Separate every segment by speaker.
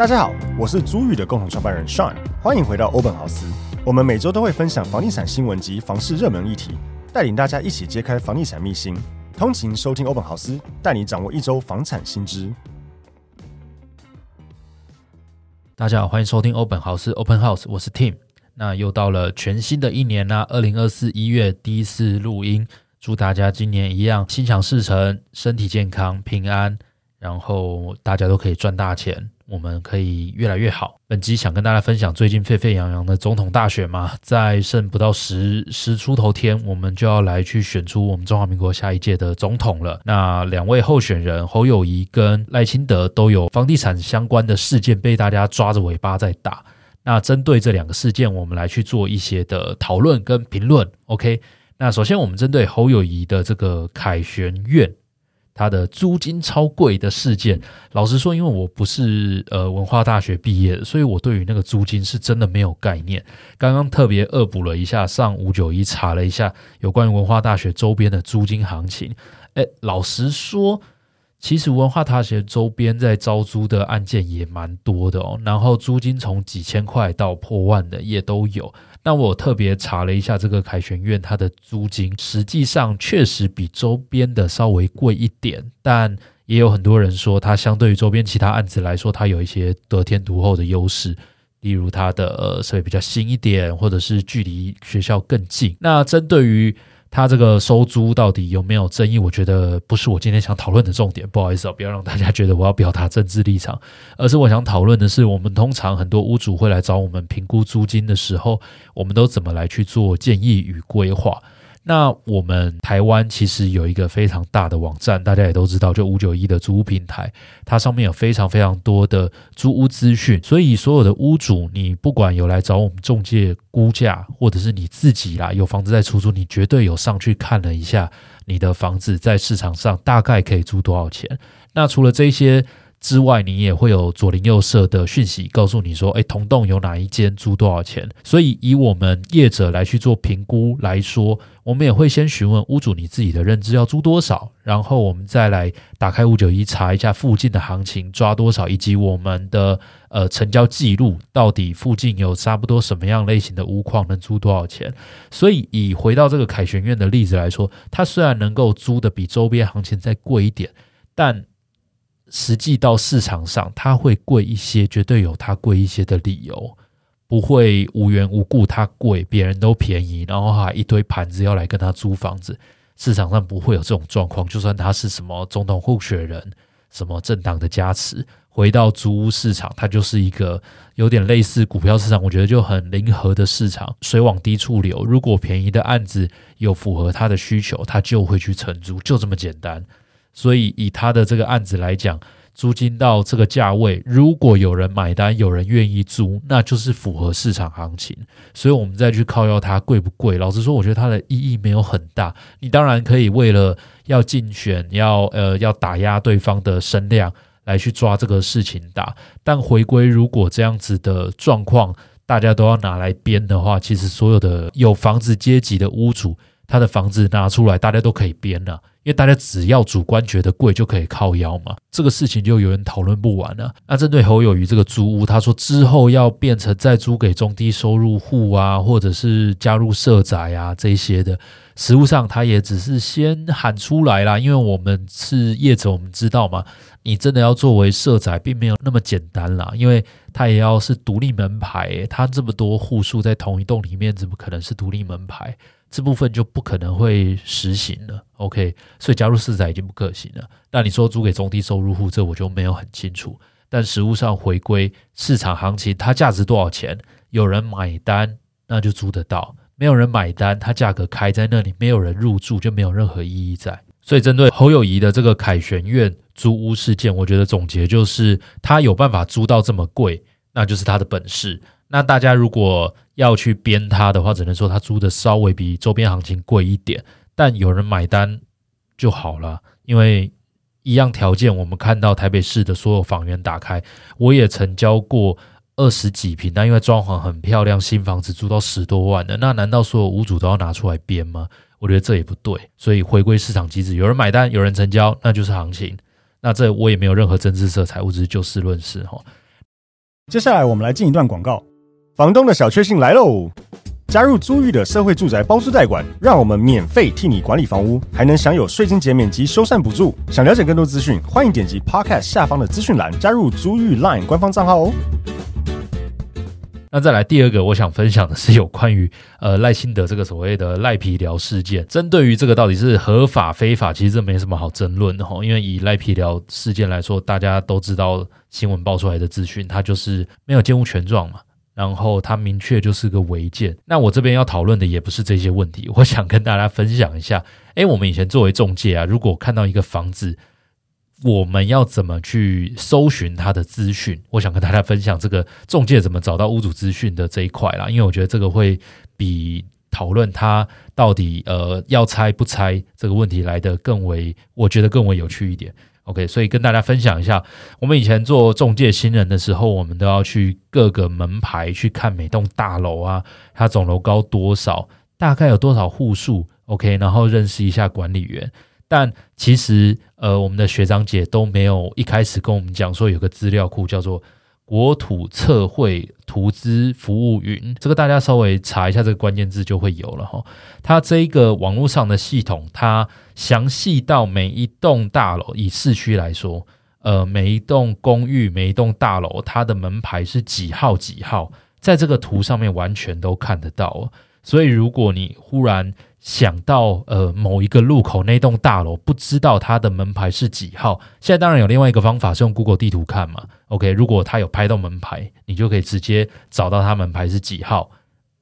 Speaker 1: 大家好，我是租宇的共同创办人 Sean，欢迎回到欧本豪斯。我们每周都会分享房地产新闻及房市热门议题，带领大家一起揭开房地产秘辛。通勤收听欧本豪斯，带你掌握一周房产新知。
Speaker 2: 大家好，欢迎收听欧本豪斯 Open House，我是 Tim。那又到了全新的一年啦，二零二四一月第一次录音，祝大家今年一样心想事成，身体健康，平安，然后大家都可以赚大钱。我们可以越来越好。本集想跟大家分享最近沸沸扬扬的总统大选嘛，在剩不到十十出头天，我们就要来去选出我们中华民国下一届的总统了。那两位候选人侯友谊跟赖清德都有房地产相关的事件被大家抓着尾巴在打。那针对这两个事件，我们来去做一些的讨论跟评论。OK，那首先我们针对侯友谊的这个凯旋苑。他的租金超贵的事件，老实说，因为我不是呃文化大学毕业的，所以我对于那个租金是真的没有概念。刚刚特别恶补了一下，上五九一查了一下有关于文化大学周边的租金行情。诶，老实说，其实文化大学周边在招租的案件也蛮多的哦，然后租金从几千块到破万的也都有。那我特别查了一下这个凯旋苑，它的租金实际上确实比周边的稍微贵一点，但也有很多人说它相对于周边其他案子来说，它有一些得天独厚的优势，例如它的呃设备比较新一点，或者是距离学校更近。那针对于他这个收租到底有没有争议？我觉得不是我今天想讨论的重点。不好意思啊，不要让大家觉得我要表达政治立场，而是我想讨论的是，我们通常很多屋主会来找我们评估租金的时候，我们都怎么来去做建议与规划。那我们台湾其实有一个非常大的网站，大家也都知道，就五九一的租屋平台，它上面有非常非常多的租屋资讯，所以所有的屋主，你不管有来找我们中介估价，或者是你自己啦有房子在出租，你绝对有上去看了一下你的房子在市场上大概可以租多少钱。那除了这些之外，你也会有左邻右舍的讯息告诉你说，诶，同栋有哪一间租多少钱？所以以我们业者来去做评估来说，我们也会先询问屋主你自己的认知要租多少，然后我们再来打开五九一查一下附近的行情抓多少，以及我们的呃成交记录到底附近有差不多什么样类型的屋况能租多少钱。所以以回到这个凯旋苑的例子来说，它虽然能够租的比周边行情再贵一点，但实际到市场上，它会贵一些，绝对有它贵一些的理由，不会无缘无故它贵，别人都便宜，然后还一堆盘子要来跟他租房子，市场上不会有这种状况。就算他是什么总统候选人，什么政党的加持，回到租屋市场，它就是一个有点类似股票市场，我觉得就很零和的市场，水往低处流。如果便宜的案子有符合他的需求，他就会去承租，就这么简单。所以以他的这个案子来讲，租金到这个价位，如果有人买单，有人愿意租，那就是符合市场行情。所以我们再去靠要它贵不贵？老实说，我觉得它的意义没有很大。你当然可以为了要竞选，要呃要打压对方的声量来去抓这个事情打。但回归，如果这样子的状况大家都要拿来编的话，其实所有的有房子阶级的屋主，他的房子拿出来，大家都可以编了。因为大家只要主观觉得贵就可以靠腰嘛，这个事情就有人讨论不完了。那针对侯友宜这个租屋，他说之后要变成再租给中低收入户啊，或者是加入社宅啊这些的，实务上他也只是先喊出来啦。因为我们是业者，我们知道嘛，你真的要作为社宅，并没有那么简单啦，因为他也要是独立门牌，欸，他这么多户数在同一栋里面，怎么可能是独立门牌？这部分就不可能会实行了，OK，所以加入社宅已经不可行了。那你说租给中低收入户，这我就没有很清楚。但实物上回归市场行情，它价值多少钱？有人买单，那就租得到。没有人买单，它价格开在那里，没有人入住，就没有任何意义在。所以，针对侯友宜的这个凯旋苑租屋事件，我觉得总结就是，他有办法租到这么贵，那就是他的本事。那大家如果要去编他的话，只能说他租的稍微比周边行情贵一点，但有人买单就好了。因为一样条件，我们看到台北市的所有房源打开，我也成交过二十几平，但因为装潢很漂亮，新房子租到十多万的，那难道所有屋主都要拿出来编吗？我觉得这也不对。所以回归市场机制，有人买单，有人成交，那就是行情。那这我也没有任何政治色彩，我只是就事论事哈。
Speaker 1: 接下来我们来进一段广告。房东的小确幸来喽！加入租寓的社会住宅包租代管，让我们免费替你管理房屋，还能享有税金减免及修缮补助。想了解更多资讯，欢迎点击 Podcast 下方的资讯栏，加入租寓 Line 官方账号哦。
Speaker 2: 那再来第二个，我想分享的是有关于呃赖清德这个所谓的赖皮聊事件。针对于这个到底是合法非法，其实这没什么好争论的。因为以赖皮聊事件来说，大家都知道新闻爆出来的资讯，它就是没有建物权状嘛。然后它明确就是个违建。那我这边要讨论的也不是这些问题，我想跟大家分享一下。诶，我们以前作为中介啊，如果看到一个房子，我们要怎么去搜寻它的资讯？我想跟大家分享这个中介怎么找到屋主资讯的这一块啦，因为我觉得这个会比讨论它到底呃要拆不拆这个问题来得更为，我觉得更为有趣一点。OK，所以跟大家分享一下，我们以前做中介新人的时候，我们都要去各个门牌去看每栋大楼啊，它总楼高多少，大概有多少户数，OK，然后认识一下管理员。但其实，呃，我们的学长姐都没有一开始跟我们讲说有个资料库叫做。国土测绘图资服务云，这个大家稍微查一下这个关键字就会有了哈。它这一个网络上的系统，它详细到每一栋大楼，以市区来说，呃，每一栋公寓、每一栋大楼，它的门牌是几号几号，在这个图上面完全都看得到。所以，如果你忽然想到呃某一个路口那栋大楼，不知道它的门牌是几号。现在当然有另外一个方法是用 Google 地图看嘛。OK，如果它有拍到门牌，你就可以直接找到它门牌是几号。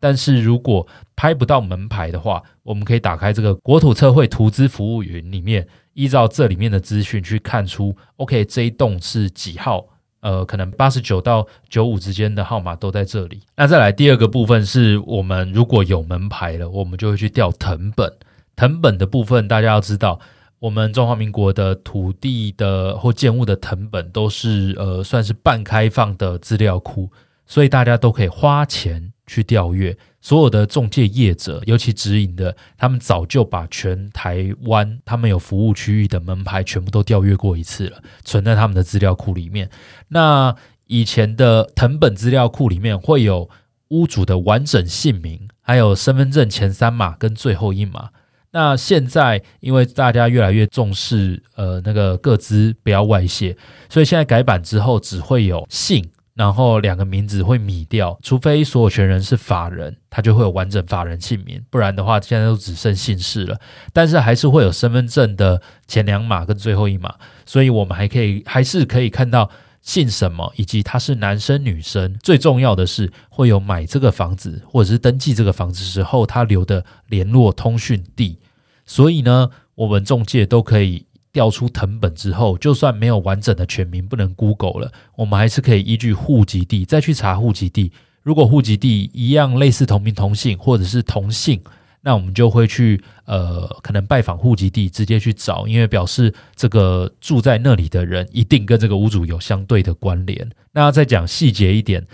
Speaker 2: 但是如果拍不到门牌的话，我们可以打开这个国土测绘图资服务云里面，依照这里面的资讯去看出 OK 这一栋是几号。呃，可能八十九到九五之间的号码都在这里。那再来第二个部分是我们如果有门牌了，我们就会去调藤本。藤本的部分，大家要知道，我们中华民国的土地的或建物的藤本都是呃算是半开放的资料库，所以大家都可以花钱去调阅。所有的中介业者，尤其直营的，他们早就把全台湾他们有服务区域的门牌全部都调阅过一次了，存在他们的资料库里面。那以前的藤本资料库里面会有屋主的完整姓名，还有身份证前三码跟最后一码。那现在因为大家越来越重视呃那个个资不要外泄，所以现在改版之后只会有姓。然后两个名字会弭掉，除非所有权人是法人，他就会有完整法人姓名，不然的话现在都只剩姓氏了。但是还是会有身份证的前两码跟最后一码，所以我们还可以还是可以看到姓什么，以及他是男生女生。最重要的是会有买这个房子或者是登记这个房子时候他留的联络通讯地，所以呢，我们中介都可以。调出藤本之后，就算没有完整的全名，不能 Google 了，我们还是可以依据户籍地再去查户籍地。如果户籍地一样类似同名同姓或者是同姓，那我们就会去呃，可能拜访户籍地直接去找，因为表示这个住在那里的人一定跟这个屋主有相对的关联。那再讲细节一点，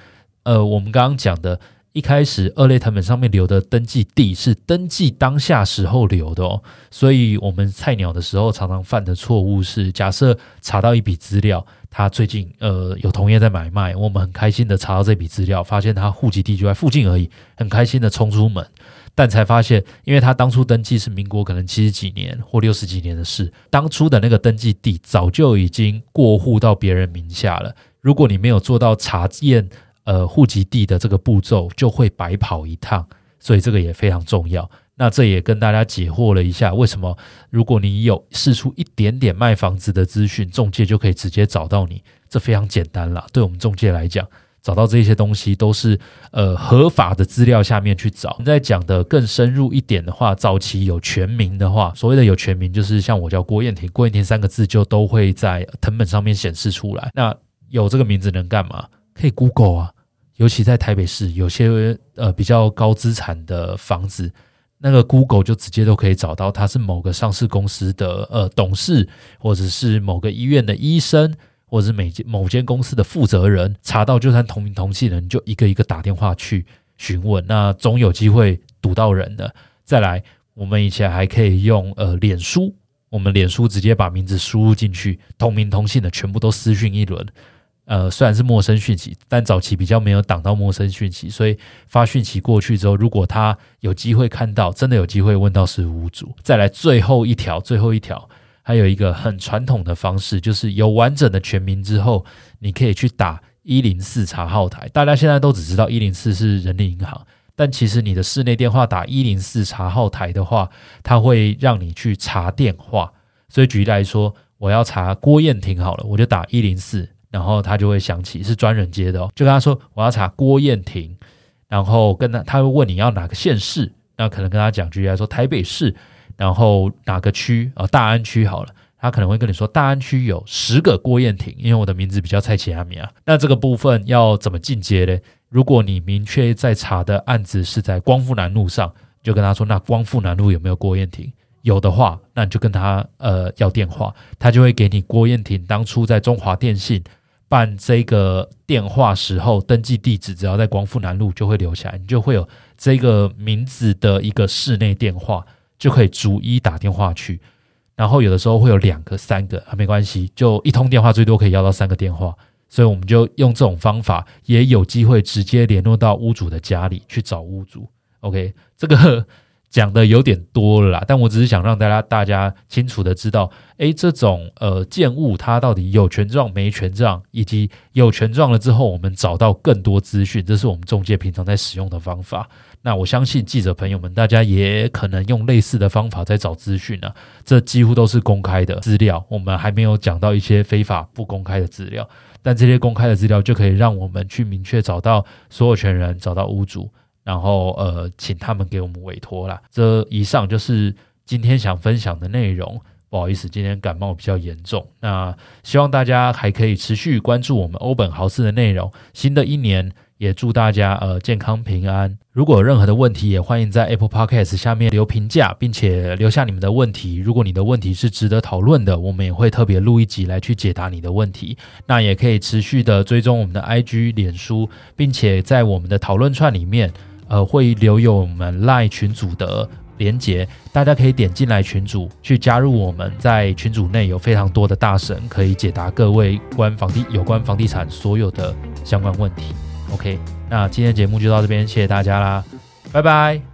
Speaker 2: 呃，我们刚刚讲的。一开始二类謄本上面留的登记地是登记当下时候留的哦，所以我们菜鸟的时候常常犯的错误是，假设查到一笔资料，他最近呃有同业在买卖，我们很开心的查到这笔资料，发现他户籍地就在附近而已，很开心的冲出门，但才发现，因为他当初登记是民国可能七十几年或六十几年的事，当初的那个登记地早就已经过户到别人名下了，如果你没有做到查验。呃，户籍地的这个步骤就会白跑一趟，所以这个也非常重要。那这也跟大家解惑了一下，为什么如果你有试出一点点卖房子的资讯，中介就可以直接找到你？这非常简单啦。对我们中介来讲，找到这些东西都是呃合法的资料下面去找。再讲的更深入一点的话，早期有全名的话，所谓的有全名就是像我叫郭彦廷，郭彦廷三个字就都会在藤本上面显示出来。那有这个名字能干嘛？可以 Google 啊，尤其在台北市，有些呃比较高资产的房子。那个 Google 就直接都可以找到，他是某个上市公司的呃董事，或者是某个医院的医生，或者是每间某间公司的负责人，查到就算同名同姓的人，就一个一个打电话去询问，那总有机会堵到人的。再来，我们以前还可以用呃脸书，我们脸书直接把名字输入进去，同名同姓的全部都私讯一轮。呃，虽然是陌生讯息，但早期比较没有挡到陌生讯息，所以发讯息过去之后，如果他有机会看到，真的有机会问到是屋主。再来最后一条，最后一条，还有一个很传统的方式，就是有完整的全名之后，你可以去打一零四查号台。大家现在都只知道一零四是人力银行，但其实你的室内电话打一零四查号台的话，它会让你去查电话。所以举例来说，我要查郭燕婷好了，我就打一零四。然后他就会想起是专人接的哦，就跟他说我要查郭彦廷，然后跟他他会问你要哪个县市，那可能跟他讲句来说台北市，然后哪个区啊，大安区好了，他可能会跟你说大安区有十个郭彦廷，因为我的名字比较菜市仔名啊。那这个部分要怎么进阶呢？如果你明确在查的案子是在光复南路上，就跟他说那光复南路有没有郭彦廷？有的话，那你就跟他呃要电话，他就会给你郭彦廷当初在中华电信。办这个电话时候，登记地址只要在光复南路就会留下来，你就会有这个名字的一个室内电话，就可以逐一打电话去。然后有的时候会有两个、三个啊，没关系，就一通电话最多可以要到三个电话，所以我们就用这种方法，也有机会直接联络到屋主的家里去找屋主。OK，这个。讲的有点多了啦，但我只是想让大家大家清楚的知道，诶，这种呃建物它到底有权状没权状，以及有权状了之后，我们找到更多资讯，这是我们中介平常在使用的方法。那我相信记者朋友们，大家也可能用类似的方法在找资讯呢。这几乎都是公开的资料，我们还没有讲到一些非法不公开的资料，但这些公开的资料就可以让我们去明确找到所有权人，找到屋主。然后呃，请他们给我们委托啦。这以上就是今天想分享的内容。不好意思，今天感冒比较严重。那希望大家还可以持续关注我们欧本豪斯的内容。新的一年也祝大家呃健康平安。如果有任何的问题，也欢迎在 Apple Podcast 下面留评价，并且留下你们的问题。如果你的问题是值得讨论的，我们也会特别录一集来去解答你的问题。那也可以持续的追踪我们的 IG、脸书，并且在我们的讨论串里面。呃，会留有我们 LINE 群组的连接，大家可以点进来群组去加入我们，在群组内有非常多的大神可以解答各位关房地有关房地产所有的相关问题。OK，那今天节目就到这边，谢谢大家啦，拜拜。